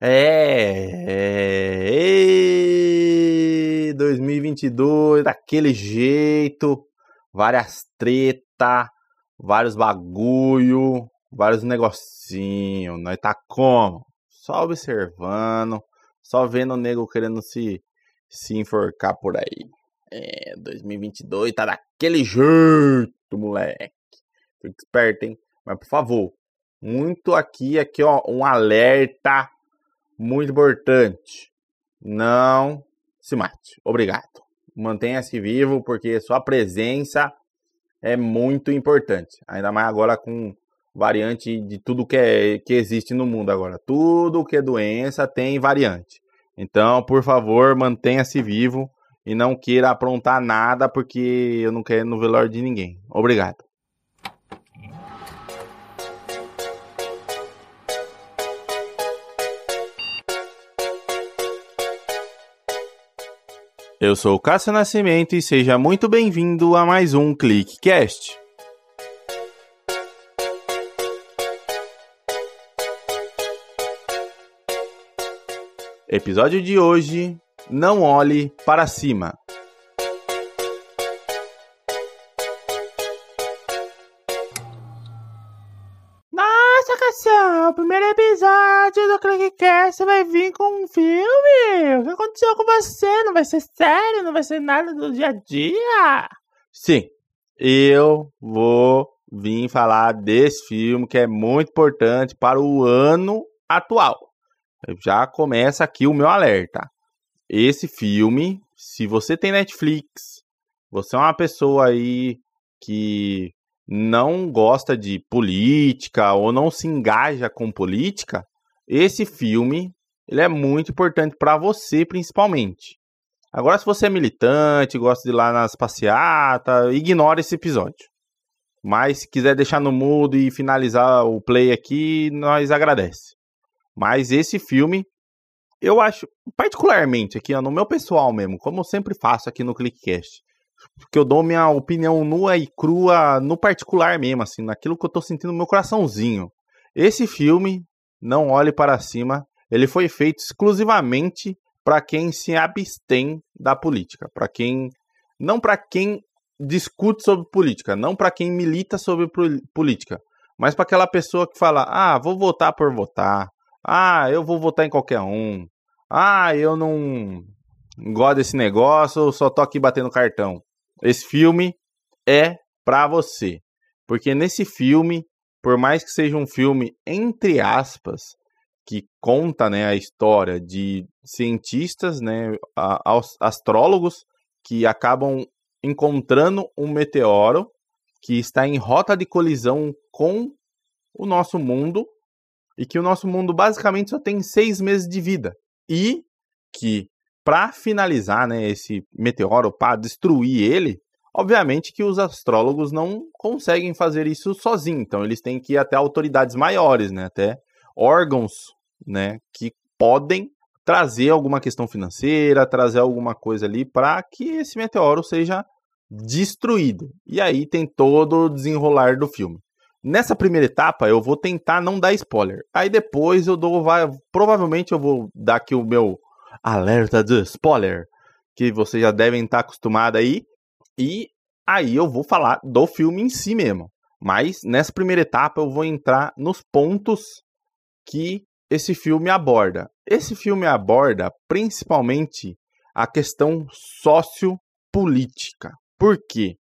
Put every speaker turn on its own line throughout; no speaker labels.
É, é 2022 daquele jeito, várias treta, vários bagulho, vários negocinho. Nós tá como? Só observando, só vendo o nego querendo se se enforcar por aí. É, 2022 tá daquele jeito, moleque. Fique esperto, hein? Mas por favor, muito aqui, aqui ó, um alerta muito importante. Não se mate. Obrigado. Mantenha-se vivo porque sua presença é muito importante. Ainda mais agora com variante de tudo que, é, que existe no mundo agora. Tudo que é doença tem variante. Então, por favor, mantenha-se vivo e não queira aprontar nada porque eu não quero no velório de ninguém. Obrigado. Eu sou o Cássio Nascimento e seja muito bem-vindo a mais um ClickCast. Episódio de hoje: Não olhe para cima.
O primeiro episódio do ClickCast vai vir com um filme? O que aconteceu com você? Não vai ser sério? Não vai ser nada do dia a dia?
Sim, eu vou vir falar desse filme que é muito importante para o ano atual. Já começa aqui o meu alerta. Esse filme, se você tem Netflix, você é uma pessoa aí que não gosta de política ou não se engaja com política, esse filme ele é muito importante para você principalmente. Agora, se você é militante, gosta de ir lá nas passeatas, ignore esse episódio. Mas se quiser deixar no mudo e finalizar o play aqui, nós agradece. Mas esse filme, eu acho, particularmente aqui, no meu pessoal mesmo, como eu sempre faço aqui no Clickcast, que eu dou minha opinião nua e crua no particular mesmo, assim, naquilo que eu tô sentindo no meu coraçãozinho. Esse filme, Não Olhe Para Cima, ele foi feito exclusivamente para quem se abstém da política, para quem não para quem discute sobre política, não para quem milita sobre política, mas para aquela pessoa que fala: "Ah, vou votar por votar. Ah, eu vou votar em qualquer um. Ah, eu não gosto desse negócio, eu só tô aqui batendo cartão." Esse filme é para você, porque nesse filme, por mais que seja um filme entre aspas, que conta né, a história de cientistas, né, astrólogos, que acabam encontrando um meteoro que está em rota de colisão com o nosso mundo e que o nosso mundo basicamente só tem seis meses de vida. E que para finalizar né, esse meteoro, para destruir ele, obviamente que os astrólogos não conseguem fazer isso sozinhos, então eles têm que ir até autoridades maiores, né, até órgãos né, que podem trazer alguma questão financeira, trazer alguma coisa ali para que esse meteoro seja destruído. E aí tem todo o desenrolar do filme. Nessa primeira etapa eu vou tentar não dar spoiler. Aí depois eu dou vai, provavelmente eu vou dar aqui o meu alerta de spoiler, que vocês já devem estar acostumados aí. E aí eu vou falar do filme em si mesmo. Mas nessa primeira etapa eu vou entrar nos pontos que esse filme aborda? Esse filme aborda principalmente a questão sociopolítica. Por quê?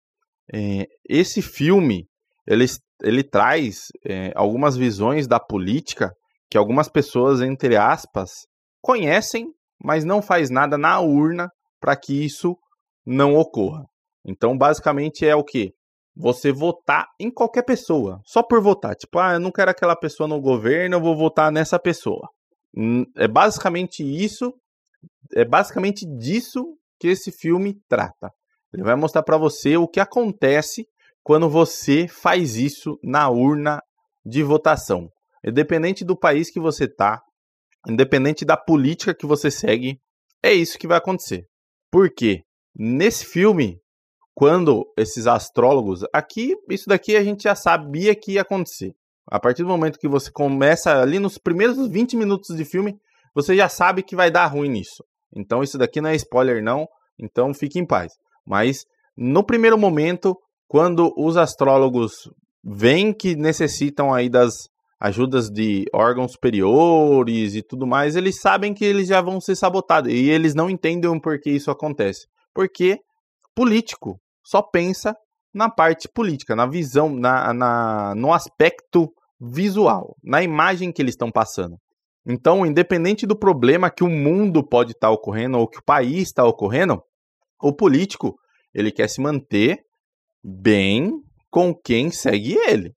É, esse filme ele, ele traz é, algumas visões da política que algumas pessoas, entre aspas, conhecem, mas não faz nada na urna para que isso não ocorra. Então, basicamente é o que? você votar em qualquer pessoa, só por votar. Tipo, ah, eu não quero aquela pessoa no governo, eu vou votar nessa pessoa. Hum, é basicamente isso, é basicamente disso que esse filme trata. Ele vai mostrar para você o que acontece quando você faz isso na urna de votação. Independente do país que você tá, independente da política que você segue, é isso que vai acontecer. Por quê? Nesse filme, quando esses astrólogos. Aqui, isso daqui a gente já sabia que ia acontecer. A partir do momento que você começa ali nos primeiros 20 minutos de filme, você já sabe que vai dar ruim nisso. Então isso daqui não é spoiler não, então fique em paz. Mas no primeiro momento, quando os astrólogos veem que necessitam aí das ajudas de órgãos superiores e tudo mais, eles sabem que eles já vão ser sabotados e eles não entendem por que isso acontece. Porque político só pensa na parte política, na visão, na, na, no aspecto visual, na imagem que eles estão passando. Então, independente do problema que o mundo pode estar tá ocorrendo ou que o país está ocorrendo, o político ele quer se manter bem com quem segue ele.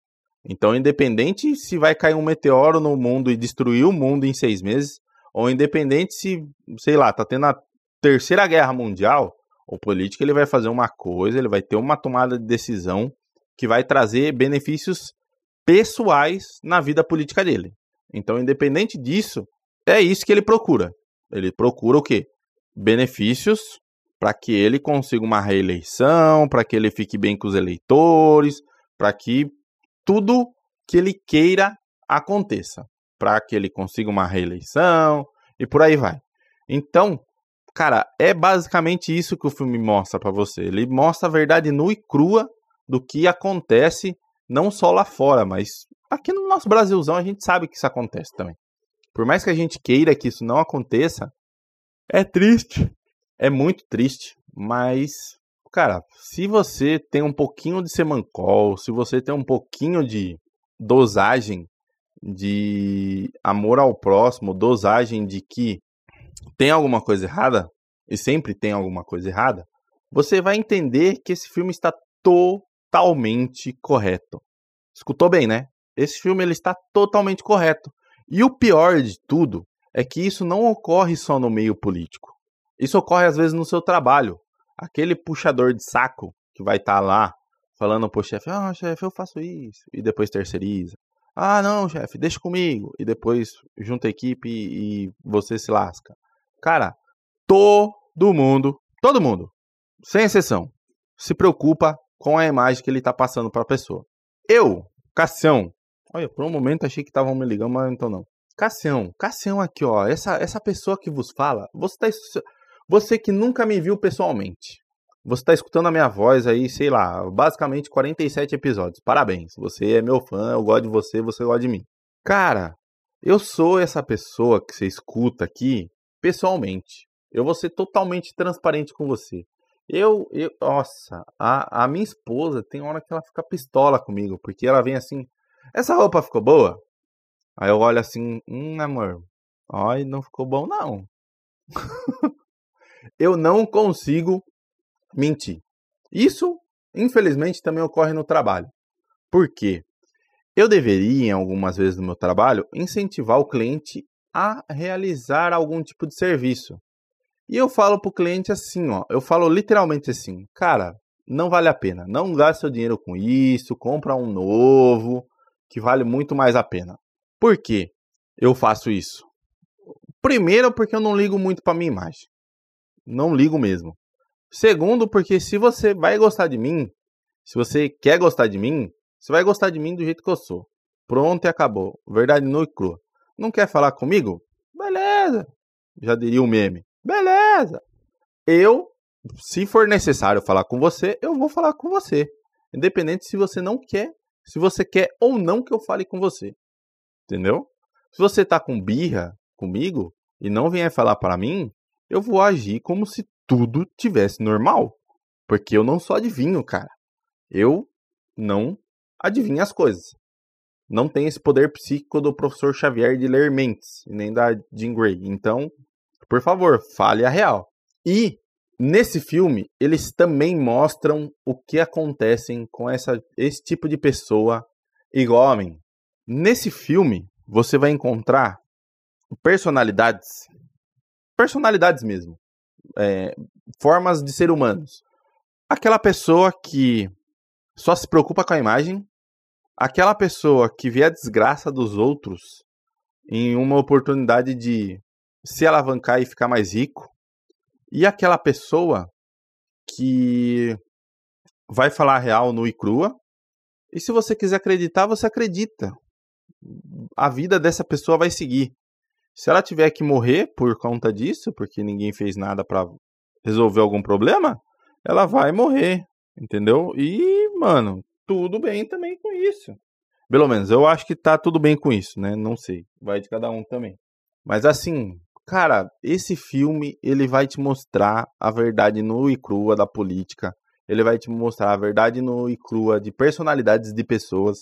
Então, independente se vai cair um meteoro no mundo e destruir o mundo em seis meses, ou independente se, sei lá, tá tendo a terceira guerra mundial, o político ele vai fazer uma coisa, ele vai ter uma tomada de decisão que vai trazer benefícios pessoais na vida política dele. Então, independente disso, é isso que ele procura. Ele procura o quê? Benefícios para que ele consiga uma reeleição, para que ele fique bem com os eleitores, para que tudo que ele queira aconteça, para que ele consiga uma reeleição e por aí vai. Então, cara, é basicamente isso que o filme mostra para você. Ele mostra a verdade nua e crua do que acontece não só lá fora, mas aqui no nosso Brasilzão a gente sabe que isso acontece também. Por mais que a gente queira que isso não aconteça, é triste. É muito triste, mas cara, se você tem um pouquinho de semancol, se você tem um pouquinho de dosagem de amor ao próximo, dosagem de que tem alguma coisa errada, e sempre tem alguma coisa errada, você vai entender que esse filme está totalmente correto. Escutou bem, né? Esse filme ele está totalmente correto. E o pior de tudo é que isso não ocorre só no meio político. Isso ocorre às vezes no seu trabalho. Aquele puxador de saco que vai estar tá lá falando pro chefe: Ah, chefe, eu faço isso. E depois terceiriza. Ah, não, chefe, deixa comigo. E depois junta a equipe e, e você se lasca. Cara, todo mundo, todo mundo, sem exceção, se preocupa com a imagem que ele está passando para a pessoa. Eu, Cassião, olha, por um momento achei que estavam me ligando, mas então não. Cassião, Cassião aqui, ó, essa, essa pessoa que vos fala, você, tá, você que nunca me viu pessoalmente, você está escutando a minha voz aí, sei lá, basicamente 47 episódios. Parabéns, você é meu fã, eu gosto de você, você gosta de mim. Cara, eu sou essa pessoa que você escuta aqui pessoalmente. Eu vou ser totalmente transparente com você. Eu, eu nossa, a, a minha esposa tem hora que ela fica pistola comigo, porque ela vem assim, essa roupa ficou boa? Aí eu olho assim, hum, amor, ai, não ficou bom não. eu não consigo mentir. Isso, infelizmente, também ocorre no trabalho. Por quê? Eu deveria, algumas vezes no meu trabalho, incentivar o cliente a realizar algum tipo de serviço. E eu falo pro cliente assim, ó, eu falo literalmente assim, cara, não vale a pena, não gaste seu dinheiro com isso, compra um novo, que vale muito mais a pena. Por quê eu faço isso? Primeiro, porque eu não ligo muito para minha imagem. Não ligo mesmo. Segundo, porque se você vai gostar de mim, se você quer gostar de mim, você vai gostar de mim do jeito que eu sou. Pronto e acabou. Verdade nua e crua. Não quer falar comigo? Beleza. Já diria o meme. Beleza. Eu, se for necessário falar com você, eu vou falar com você. Independente se você não quer, se você quer ou não que eu fale com você. Entendeu? Se você tá com birra comigo e não vier falar para mim, eu vou agir como se tudo tivesse normal. Porque eu não sou adivinho, cara. Eu não adivinho as coisas. Não tenho esse poder psíquico do professor Xavier de ler mentes, nem da Jean Grey. Então, por favor, fale a real. E nesse filme, eles também mostram o que acontece com essa, esse tipo de pessoa igual a mim. Nesse filme, você vai encontrar personalidades, personalidades mesmo, é, formas de ser humanos. Aquela pessoa que só se preocupa com a imagem, aquela pessoa que vê a desgraça dos outros em uma oportunidade de se alavancar e ficar mais rico. E aquela pessoa que vai falar real no e crua. E se você quiser acreditar, você acredita. A vida dessa pessoa vai seguir. Se ela tiver que morrer por conta disso, porque ninguém fez nada para resolver algum problema, ela vai morrer, entendeu? E, mano, tudo bem também com isso. Pelo menos, eu acho que tá tudo bem com isso, né? Não sei. Vai de cada um também. Mas assim, cara, esse filme, ele vai te mostrar a verdade nua e crua da política. Ele vai te mostrar a verdade nua e crua de personalidades de pessoas.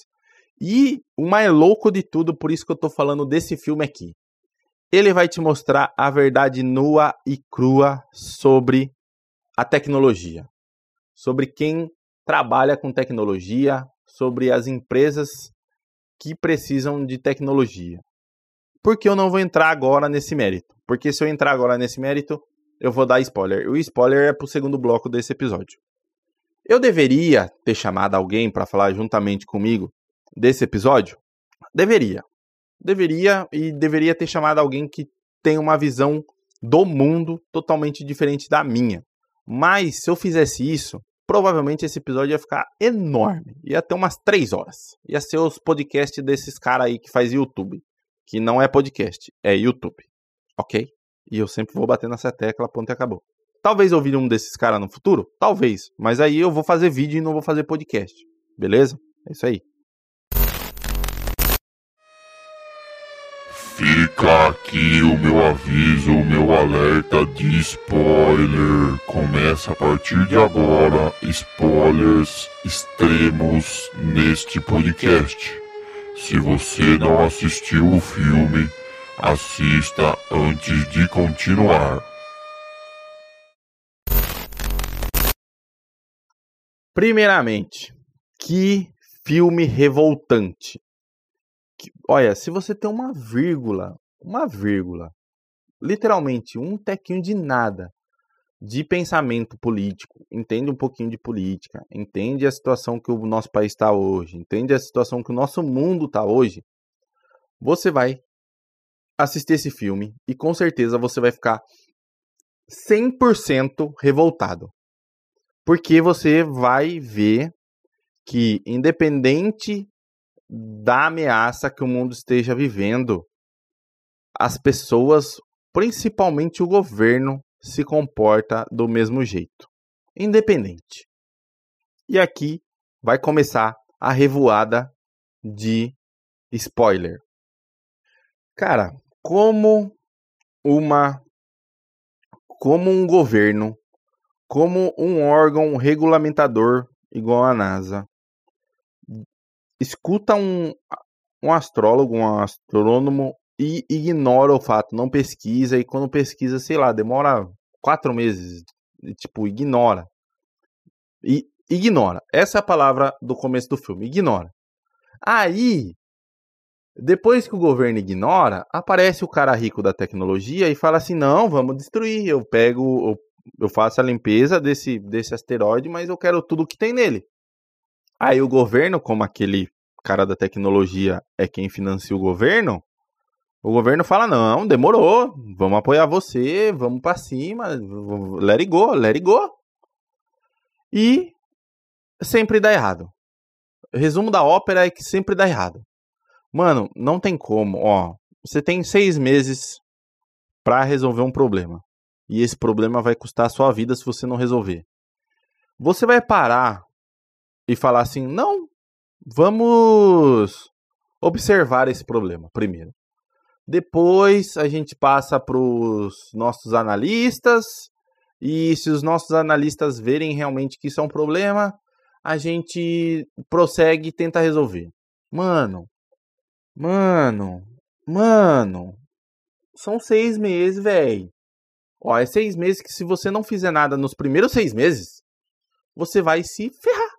E o mais louco de tudo, por isso que eu tô falando desse filme aqui. Ele vai te mostrar a verdade nua e crua sobre a tecnologia. Sobre quem trabalha com tecnologia, sobre as empresas que precisam de tecnologia. Por que eu não vou entrar agora nesse mérito? Porque se eu entrar agora nesse mérito, eu vou dar spoiler. O spoiler é pro segundo bloco desse episódio. Eu deveria ter chamado alguém para falar juntamente comigo desse episódio? Deveria. Deveria e deveria ter chamado alguém que tem uma visão do mundo totalmente diferente da minha. Mas se eu fizesse isso, provavelmente esse episódio ia ficar enorme. Ia ter umas três horas. Ia ser os podcasts desses caras aí que faz YouTube. Que não é podcast, é YouTube. Ok? E eu sempre vou bater nessa tecla, ponto e acabou. Talvez eu vire um desses caras no futuro? Talvez. Mas aí eu vou fazer vídeo e não vou fazer podcast. Beleza? É isso aí.
Fica aqui o meu aviso, o meu alerta de spoiler. Começa a partir de agora spoilers extremos neste podcast. Se você não assistiu o filme, assista antes de continuar.
Primeiramente, que filme revoltante olha, se você tem uma vírgula, uma vírgula, literalmente um tequinho de nada. De pensamento político, entende um pouquinho de política, entende a situação que o nosso país está hoje, entende a situação que o nosso mundo está hoje, você vai assistir esse filme e com certeza você vai ficar 100% revoltado. Porque você vai ver que, independente da ameaça que o mundo esteja vivendo, as pessoas, principalmente o governo, se comporta do mesmo jeito, independente. E aqui vai começar a revoada de spoiler. Cara, como uma como um governo, como um órgão regulamentador igual a NASA escuta um, um astrólogo, um astrônomo e ignora o fato, não pesquisa, e quando pesquisa, sei lá, demora quatro meses, tipo, ignora. E ignora. Essa é a palavra do começo do filme, ignora. Aí, depois que o governo ignora, aparece o cara rico da tecnologia e fala assim: não, vamos destruir. Eu pego, eu, eu faço a limpeza desse, desse asteroide, mas eu quero tudo que tem nele. Aí o governo, como aquele cara da tecnologia é quem financia o governo, o governo fala: não, demorou, vamos apoiar você, vamos para cima, let it go, let it go. E sempre dá errado. Resumo da ópera é que sempre dá errado. Mano, não tem como, ó. Você tem seis meses para resolver um problema. E esse problema vai custar a sua vida se você não resolver. Você vai parar e falar assim: não, vamos observar esse problema primeiro. Depois a gente passa para os nossos analistas, e se os nossos analistas verem realmente que isso é um problema, a gente prossegue e tenta resolver. Mano, mano, mano, são seis meses, velho. Ó, é seis meses que se você não fizer nada nos primeiros seis meses, você vai se ferrar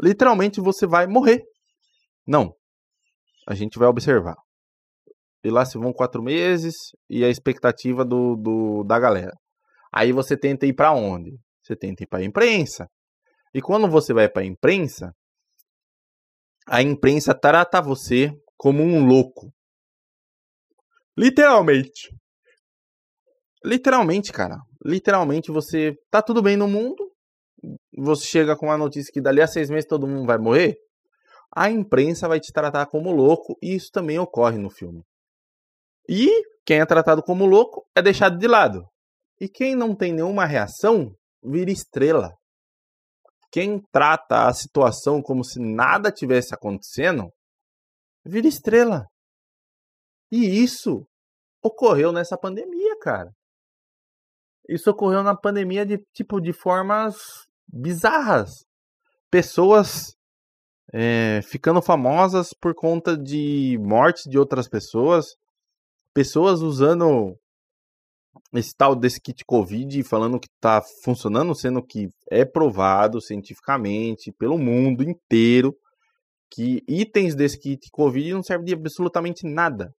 literalmente você vai morrer. Não. A gente vai observar. E lá se vão quatro meses e a expectativa do, do da galera. Aí você tenta ir para onde? Você tenta ir para a imprensa. E quando você vai para a imprensa, a imprensa trata você como um louco. Literalmente. Literalmente, cara. Literalmente você tá tudo bem no mundo, você chega com a notícia que dali a seis meses todo mundo vai morrer, a imprensa vai te tratar como louco e isso também ocorre no filme. E Quem é tratado como louco é deixado de lado. E quem não tem nenhuma reação vira estrela. Quem trata a situação como se nada tivesse acontecendo vira estrela. E isso ocorreu nessa pandemia, cara. Isso ocorreu na pandemia de tipo de formas bizarras. Pessoas é, ficando famosas por conta de mortes de outras pessoas, pessoas usando esse tal desse kit Covid falando que está funcionando, sendo que é provado cientificamente pelo mundo inteiro que itens desse kit Covid não servem de absolutamente nada.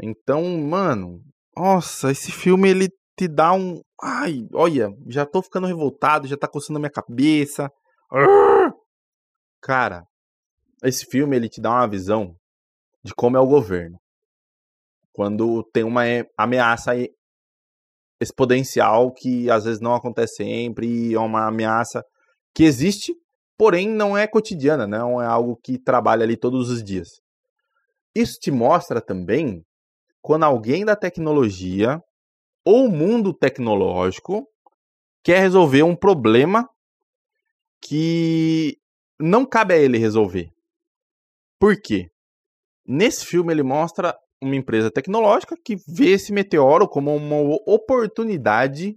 Então, mano, nossa, esse filme ele te dá um. Ai, olha, já tô ficando revoltado, já tá coçando a minha cabeça. Cara, esse filme ele te dá uma visão de como é o governo. Quando tem uma ameaça exponencial que às vezes não acontece sempre, é uma ameaça que existe, porém não é cotidiana, não é algo que trabalha ali todos os dias. Isso te mostra também quando alguém da tecnologia ou mundo tecnológico quer resolver um problema que não cabe a ele resolver. Por quê? Nesse filme ele mostra uma empresa tecnológica que vê esse meteoro como uma oportunidade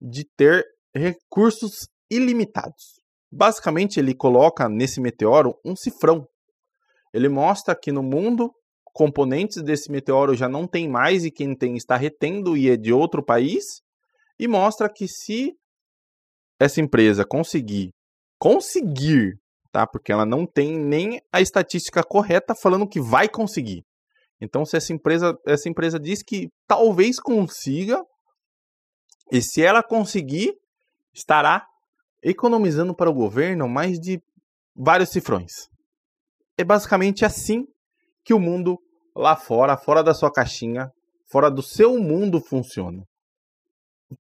de ter recursos ilimitados. Basicamente, ele coloca nesse meteoro um cifrão. Ele mostra que no mundo componentes desse meteoro já não tem mais e quem tem está retendo e é de outro país. E mostra que se essa empresa conseguir conseguir, tá? Porque ela não tem nem a estatística correta falando que vai conseguir. Então, se essa empresa, essa empresa diz que talvez consiga, e se ela conseguir, estará economizando para o governo mais de vários cifrões. É basicamente assim que o mundo lá fora, fora da sua caixinha, fora do seu mundo funciona.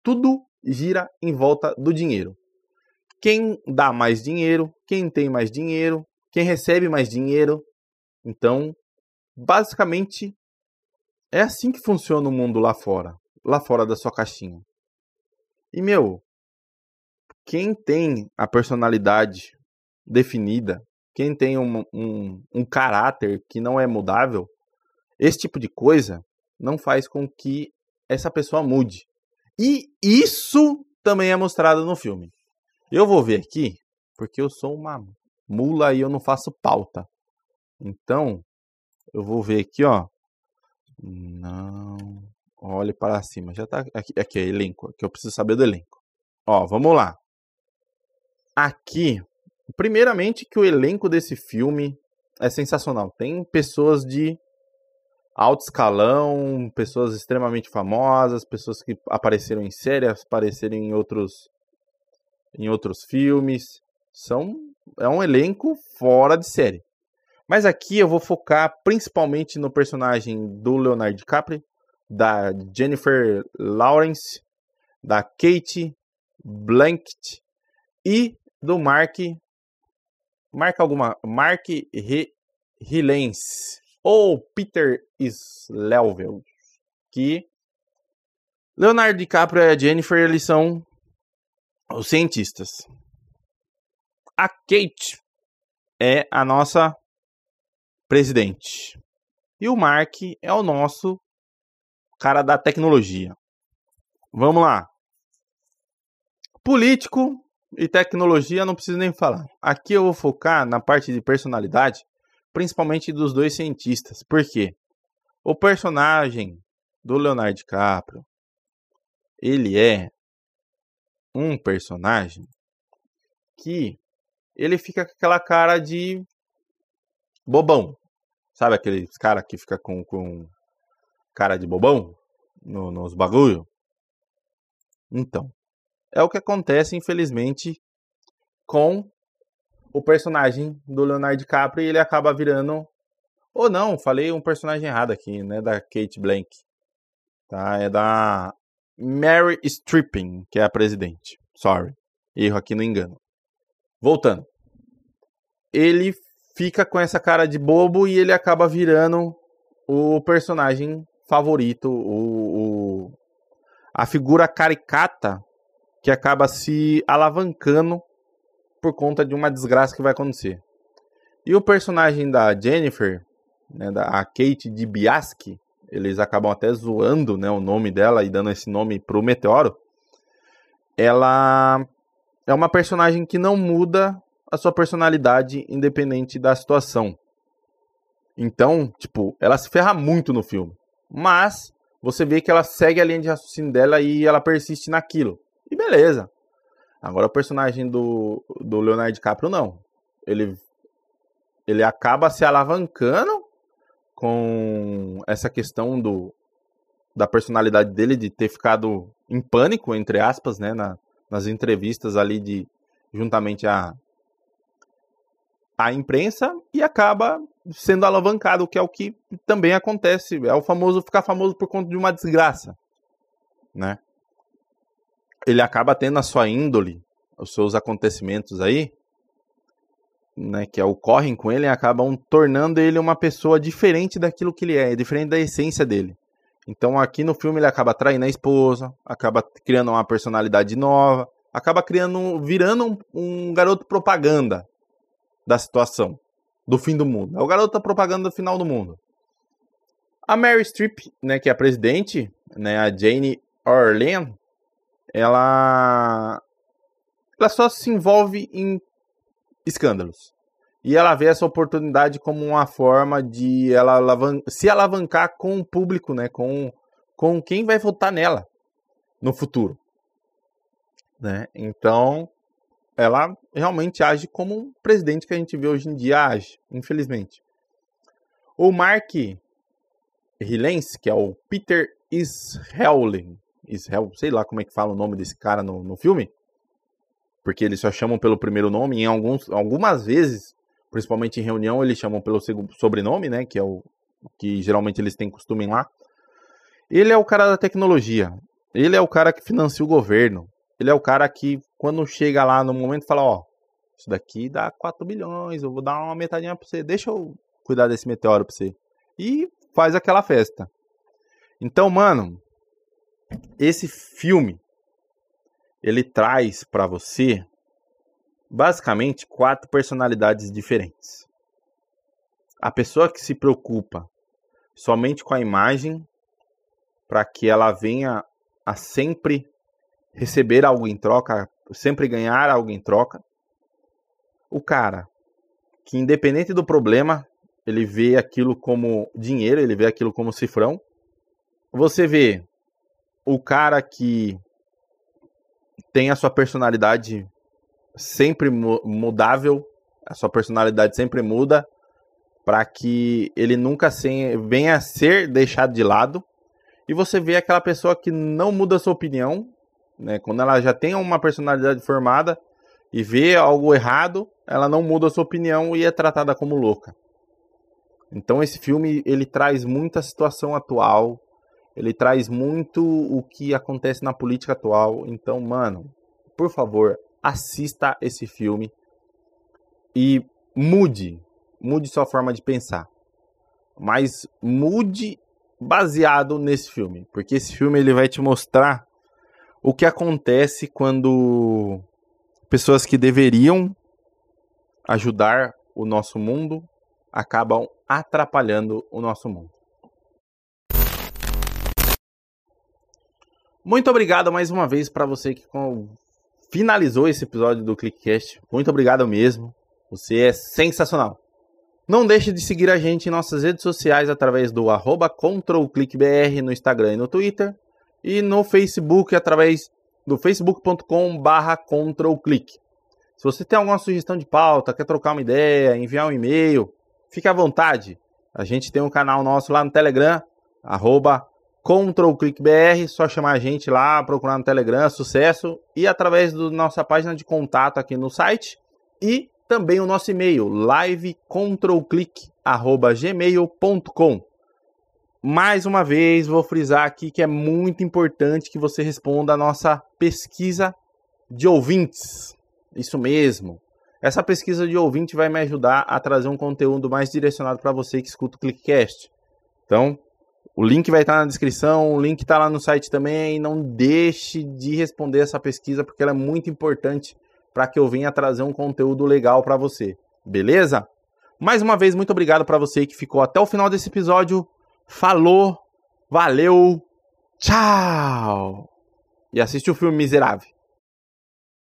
Tudo gira em volta do dinheiro. Quem dá mais dinheiro, quem tem mais dinheiro, quem recebe mais dinheiro. Então, basicamente, é assim que funciona o mundo lá fora, lá fora da sua caixinha. E meu, quem tem a personalidade definida, quem tem um, um, um caráter que não é mudável, esse tipo de coisa não faz com que essa pessoa mude. E isso também é mostrado no filme. Eu vou ver aqui, porque eu sou uma mula e eu não faço pauta. Então, eu vou ver aqui, ó. Não. Olhe para cima. Já tá aqui, aqui é elenco, que eu preciso saber do elenco. Ó, vamos lá aqui, primeiramente que o elenco desse filme é sensacional. Tem pessoas de alto escalão, pessoas extremamente famosas, pessoas que apareceram em séries, apareceram em outros em outros filmes. São é um elenco fora de série. Mas aqui eu vou focar principalmente no personagem do Leonardo DiCaprio, da Jennifer Lawrence, da Kate Blanket e do Mark. Marca alguma. Mark Rylance. Ou Peter Sleveld. Que Leonardo DiCaprio e a Jennifer, eles são os cientistas. A Kate é a nossa presidente. E o Mark é o nosso cara da tecnologia. Vamos lá. Político e tecnologia não preciso nem falar. Aqui eu vou focar na parte de personalidade, principalmente dos dois cientistas. Por quê? O personagem do Leonardo DiCaprio, ele é um personagem que ele fica com aquela cara de bobão. Sabe aquele cara que fica com, com cara de bobão no, nos bagulho? Então, é o que acontece, infelizmente, com o personagem do Leonardo DiCaprio e ele acaba virando. Ou não, falei um personagem errado aqui, né? Da Kate Blank. Tá? É da Mary Stripping, que é a presidente. Sorry. Erro aqui no engano. Voltando. Ele fica com essa cara de bobo e ele acaba virando o personagem favorito, o, o, a figura caricata que acaba se alavancando por conta de uma desgraça que vai acontecer. E o personagem da Jennifer, né, da a Kate de Biaski, eles acabam até zoando né, o nome dela e dando esse nome pro meteoro. Ela é uma personagem que não muda a sua personalidade independente da situação. Então, tipo, ela se ferra muito no filme. Mas você vê que ela segue a linha de raciocínio dela e ela persiste naquilo. E beleza. Agora o personagem do, do Leonardo DiCaprio não. Ele, ele acaba se alavancando com essa questão do, da personalidade dele de ter ficado em pânico, entre aspas, né, na, nas entrevistas ali de juntamente a a imprensa e acaba sendo alavancado, que é o que também acontece, é o famoso ficar famoso por conta de uma desgraça, né? Ele acaba tendo a sua índole, os seus acontecimentos aí, né, que ocorrem com ele, acabam tornando ele uma pessoa diferente daquilo que ele é, diferente da essência dele. Então aqui no filme ele acaba traindo a esposa, acaba criando uma personalidade nova, acaba criando, virando um, um garoto propaganda da situação, do fim do mundo. É o garoto da propaganda final do mundo. A Mary Streep, né, que é a presidente, né, a Jane Orlean, ela ela só se envolve em escândalos. E ela vê essa oportunidade como uma forma de ela alavan se alavancar com o público, né, com, com quem vai votar nela no futuro. Né? Então, ela realmente age como um presidente que a gente vê hoje em dia age, infelizmente. O Mark Rylance, que é o Peter Israelin, Israel, sei lá como é que fala o nome desse cara no, no filme, porque eles só chamam pelo primeiro nome, em alguns, algumas vezes, principalmente em reunião, eles chamam pelo sobrenome, né, que é o que geralmente eles têm costume lá. Ele é o cara da tecnologia, ele é o cara que financia o governo, ele é o cara que, quando chega lá no momento, fala: Ó, isso daqui dá 4 bilhões, eu vou dar uma metadinha pra você, deixa eu cuidar desse meteoro pra você. E faz aquela festa. Então, mano, esse filme ele traz para você basicamente quatro personalidades diferentes. A pessoa que se preocupa somente com a imagem para que ela venha a sempre receber algo em troca, sempre ganhar algo em troca. O cara que, independente do problema, ele vê aquilo como dinheiro, ele vê aquilo como cifrão. Você vê o cara que tem a sua personalidade sempre mudável, a sua personalidade sempre muda, para que ele nunca venha a ser deixado de lado. E você vê aquela pessoa que não muda sua opinião, né? Quando ela já tem uma personalidade formada e vê algo errado, ela não muda a sua opinião e é tratada como louca. Então esse filme ele traz muita situação atual, ele traz muito o que acontece na política atual. Então, mano, por favor, assista esse filme e mude, mude sua forma de pensar. Mas mude baseado nesse filme, porque esse filme ele vai te mostrar o que acontece quando pessoas que deveriam ajudar o nosso mundo acabam atrapalhando o nosso mundo. Muito obrigado mais uma vez para você que finalizou esse episódio do ClickCast. Muito obrigado mesmo. Você é sensacional. Não deixe de seguir a gente em nossas redes sociais através do arroba ControlClickBR no Instagram e no Twitter e no Facebook através do facebook.com barra controlclick. Se você tem alguma sugestão de pauta, quer trocar uma ideia, enviar um e-mail, fique à vontade. A gente tem um canal nosso lá no Telegram, arroba ControlClickBR, só chamar a gente lá, procurar no Telegram, sucesso, e através da nossa página de contato aqui no site, e também o nosso e-mail, livecontrolclick.gmail.com mais uma vez, vou frisar aqui que é muito importante que você responda a nossa pesquisa de ouvintes. Isso mesmo. Essa pesquisa de ouvinte vai me ajudar a trazer um conteúdo mais direcionado para você que escuta o ClickCast. Então, O link vai estar na descrição, o link está lá no site também. Não deixe de responder essa pesquisa porque ela é muito importante para que eu venha trazer um conteúdo legal para você. Beleza? Mais uma vez, muito obrigado para você que ficou até o final desse episódio. Falou, valeu, tchau! E assiste o filme Miserável.